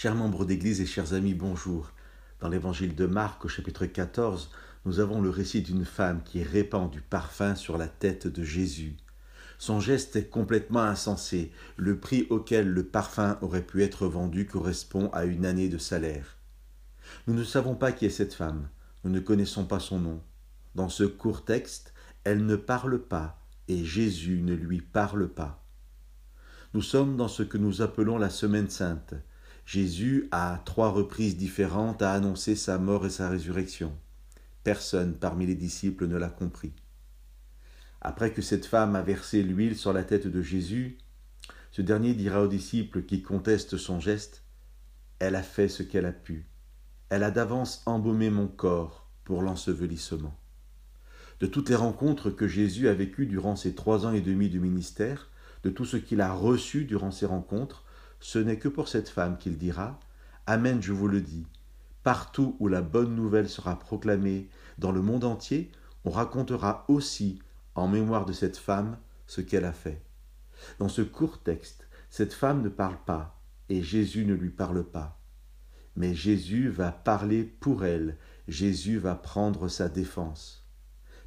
Chers membres d'Église et chers amis, bonjour. Dans l'évangile de Marc au chapitre 14, nous avons le récit d'une femme qui répand du parfum sur la tête de Jésus. Son geste est complètement insensé. Le prix auquel le parfum aurait pu être vendu correspond à une année de salaire. Nous ne savons pas qui est cette femme, nous ne connaissons pas son nom. Dans ce court texte, elle ne parle pas et Jésus ne lui parle pas. Nous sommes dans ce que nous appelons la semaine sainte, Jésus, à trois reprises différentes, a annoncé sa mort et sa résurrection. Personne parmi les disciples ne l'a compris. Après que cette femme a versé l'huile sur la tête de Jésus, ce dernier dira aux disciples qui contestent son geste, Elle a fait ce qu'elle a pu. Elle a d'avance embaumé mon corps pour l'ensevelissement. De toutes les rencontres que Jésus a vécues durant ses trois ans et demi de ministère, de tout ce qu'il a reçu durant ces rencontres, ce n'est que pour cette femme qu'il dira Amen, je vous le dis. Partout où la bonne nouvelle sera proclamée dans le monde entier, on racontera aussi, en mémoire de cette femme, ce qu'elle a fait. Dans ce court texte, cette femme ne parle pas et Jésus ne lui parle pas. Mais Jésus va parler pour elle, Jésus va prendre sa défense.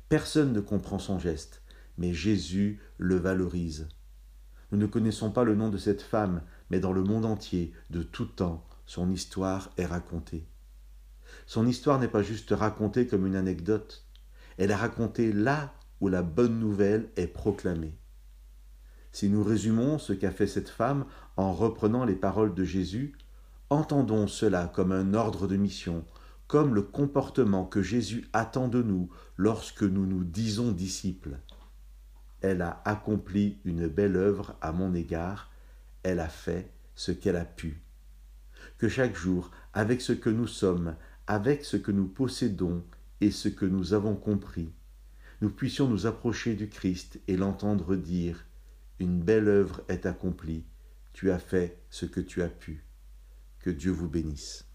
Personne ne comprend son geste, mais Jésus le valorise. Nous ne connaissons pas le nom de cette femme, mais dans le monde entier, de tout temps, son histoire est racontée. Son histoire n'est pas juste racontée comme une anecdote, elle est racontée là où la bonne nouvelle est proclamée. Si nous résumons ce qu'a fait cette femme en reprenant les paroles de Jésus, entendons cela comme un ordre de mission, comme le comportement que Jésus attend de nous lorsque nous nous disons disciples elle a accompli une belle œuvre à mon égard, elle a fait ce qu'elle a pu. Que chaque jour, avec ce que nous sommes, avec ce que nous possédons et ce que nous avons compris, nous puissions nous approcher du Christ et l'entendre dire Une belle œuvre est accomplie, tu as fait ce que tu as pu. Que Dieu vous bénisse.